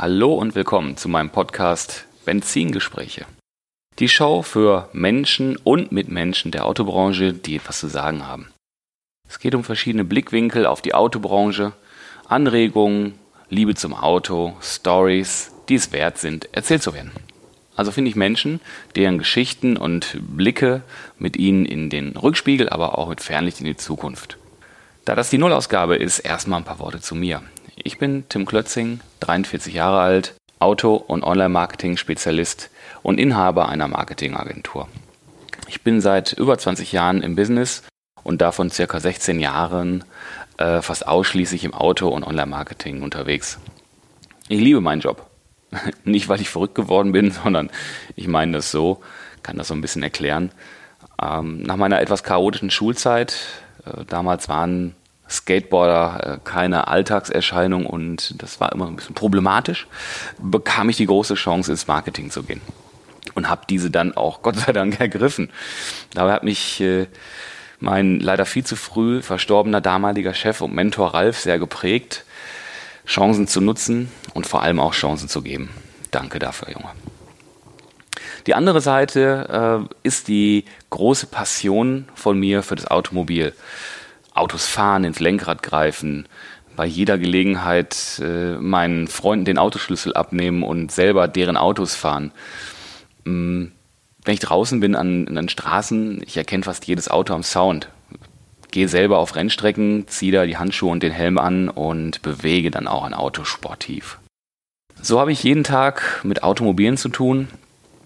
Hallo und willkommen zu meinem Podcast Benzingespräche. Die Show für Menschen und Mitmenschen der Autobranche, die etwas zu sagen haben. Es geht um verschiedene Blickwinkel auf die Autobranche, Anregungen, Liebe zum Auto, Stories, die es wert sind, erzählt zu werden. Also finde ich Menschen, deren Geschichten und Blicke mit ihnen in den Rückspiegel, aber auch mit Fernlicht in die Zukunft. Da das die Nullausgabe ist, erstmal ein paar Worte zu mir. Ich bin Tim Klötzing, 43 Jahre alt, Auto- und Online-Marketing-Spezialist und Inhaber einer Marketingagentur. Ich bin seit über 20 Jahren im Business und davon circa 16 Jahren äh, fast ausschließlich im Auto- und Online-Marketing unterwegs. Ich liebe meinen Job. Nicht, weil ich verrückt geworden bin, sondern ich meine das so, kann das so ein bisschen erklären. Ähm, nach meiner etwas chaotischen Schulzeit, äh, damals waren Skateboarder äh, keine Alltagserscheinung und das war immer ein bisschen problematisch, bekam ich die große Chance, ins Marketing zu gehen. Und habe diese dann auch Gott sei Dank ergriffen. Dabei hat mich äh, mein leider viel zu früh verstorbener damaliger Chef und Mentor Ralf sehr geprägt, Chancen zu nutzen und vor allem auch Chancen zu geben. Danke dafür, Junge. Die andere Seite äh, ist die große Passion von mir für das Automobil. Autos fahren, ins Lenkrad greifen, bei jeder Gelegenheit äh, meinen Freunden den Autoschlüssel abnehmen und selber deren Autos fahren. Ähm, wenn ich draußen bin an, an den Straßen, ich erkenne fast jedes Auto am Sound. Gehe selber auf Rennstrecken, ziehe da die Handschuhe und den Helm an und bewege dann auch ein Auto sportiv. So habe ich jeden Tag mit Automobilen zu tun.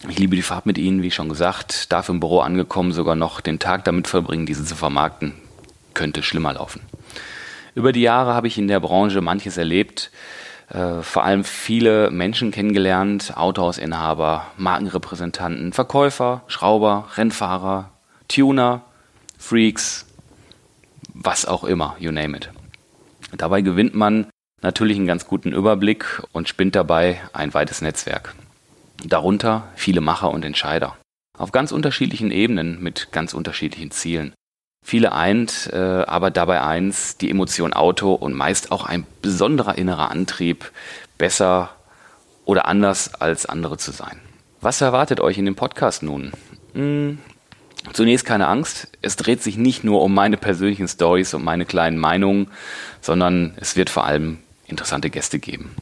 Ich liebe die Fahrt mit ihnen, wie schon gesagt, darf im Büro angekommen sogar noch den Tag damit verbringen, diese zu vermarkten könnte schlimmer laufen. Über die Jahre habe ich in der Branche manches erlebt, äh, vor allem viele Menschen kennengelernt, Autohausinhaber, Markenrepräsentanten, Verkäufer, Schrauber, Rennfahrer, Tuner, Freaks, was auch immer, you name it. Dabei gewinnt man natürlich einen ganz guten Überblick und spinnt dabei ein weites Netzwerk. Darunter viele Macher und Entscheider. Auf ganz unterschiedlichen Ebenen mit ganz unterschiedlichen Zielen. Viele eint äh, aber dabei eins, die Emotion Auto und meist auch ein besonderer innerer Antrieb, besser oder anders als andere zu sein. Was erwartet euch in dem Podcast nun? Hm, zunächst keine Angst, es dreht sich nicht nur um meine persönlichen Stories und meine kleinen Meinungen, sondern es wird vor allem interessante Gäste geben.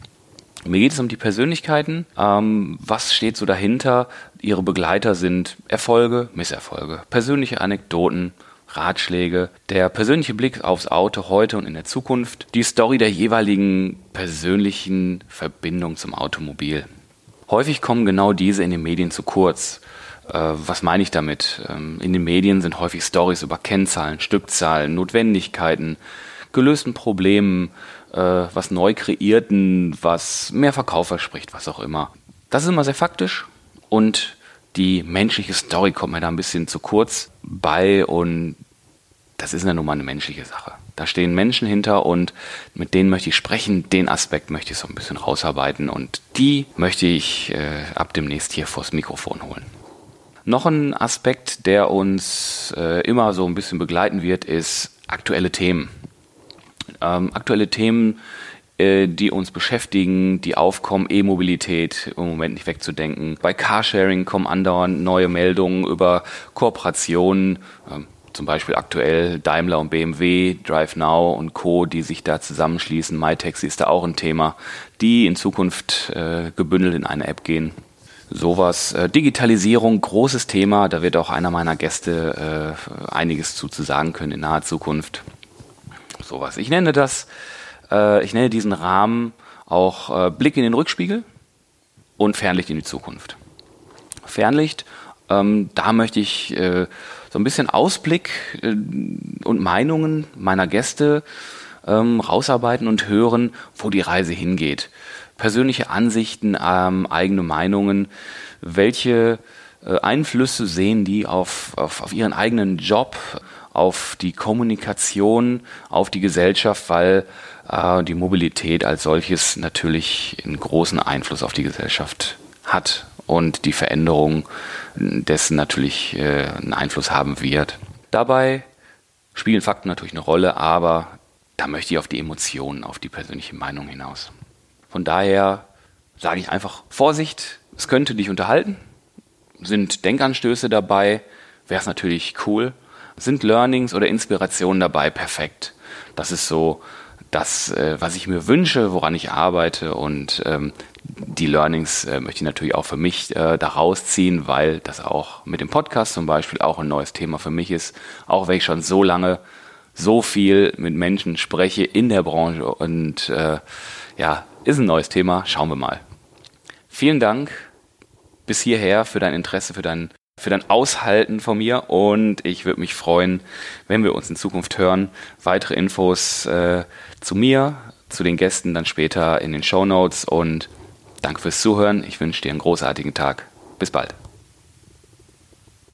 Mir geht es um die Persönlichkeiten. Ähm, was steht so dahinter? Ihre Begleiter sind Erfolge, Misserfolge, persönliche Anekdoten, Ratschläge, der persönliche Blick aufs Auto heute und in der Zukunft, die Story der jeweiligen persönlichen Verbindung zum Automobil. Häufig kommen genau diese in den Medien zu kurz. Äh, was meine ich damit? Ähm, in den Medien sind häufig Stories über Kennzahlen, Stückzahlen, Notwendigkeiten, gelösten Problemen, äh, was neu kreierten, was mehr Verkauf verspricht, was auch immer. Das ist immer sehr faktisch und die menschliche Story kommt mir da ein bisschen zu kurz bei und das ist ja nun mal eine menschliche Sache. Da stehen Menschen hinter und mit denen möchte ich sprechen, den Aspekt möchte ich so ein bisschen rausarbeiten und die möchte ich äh, ab demnächst hier vors Mikrofon holen. Noch ein Aspekt, der uns äh, immer so ein bisschen begleiten wird, ist aktuelle Themen. Ähm, aktuelle Themen, die uns beschäftigen, die aufkommen, E-Mobilität im Moment nicht wegzudenken. Bei Carsharing kommen andauernd neue Meldungen über Kooperationen, zum Beispiel aktuell Daimler und BMW, Drive Now und Co., die sich da zusammenschließen. MyTaxi ist da auch ein Thema, die in Zukunft äh, gebündelt in eine App gehen. Sowas. Äh, Digitalisierung, großes Thema. Da wird auch einer meiner Gäste äh, einiges zu, zu sagen können in naher Zukunft. Sowas. Ich nenne das äh, ich nenne diesen Rahmen auch äh, Blick in den Rückspiegel und Fernlicht in die Zukunft. Fernlicht, ähm, da möchte ich äh, so ein bisschen Ausblick äh, und Meinungen meiner Gäste äh, ähm, rausarbeiten und hören, wo die Reise hingeht. Persönliche Ansichten, ähm, eigene Meinungen, welche äh, Einflüsse sehen die auf, auf, auf ihren eigenen Job, auf die Kommunikation, auf die Gesellschaft, weil äh, die Mobilität als solches natürlich einen großen Einfluss auf die Gesellschaft hat und die Veränderung dessen natürlich äh, einen Einfluss haben wird. Dabei spielen Fakten natürlich eine Rolle, aber da möchte ich auf die Emotionen, auf die persönliche Meinung hinaus. Von daher sage ich einfach Vorsicht, es könnte dich unterhalten, sind Denkanstöße dabei, wäre es natürlich cool, sind Learnings oder Inspirationen dabei, perfekt. Das ist so das, äh, was ich mir wünsche, woran ich arbeite und ähm, die Learnings äh, möchte ich natürlich auch für mich äh, daraus ziehen, weil das auch mit dem Podcast zum Beispiel auch ein neues Thema für mich ist. Auch wenn ich schon so lange so viel mit Menschen spreche in der Branche und äh, ja, ist ein neues Thema. Schauen wir mal. Vielen Dank bis hierher für dein Interesse, für dein, für dein Aushalten von mir und ich würde mich freuen, wenn wir uns in Zukunft hören. Weitere Infos äh, zu mir, zu den Gästen dann später in den Show Notes und Danke fürs Zuhören. Ich wünsche dir einen großartigen Tag. Bis bald.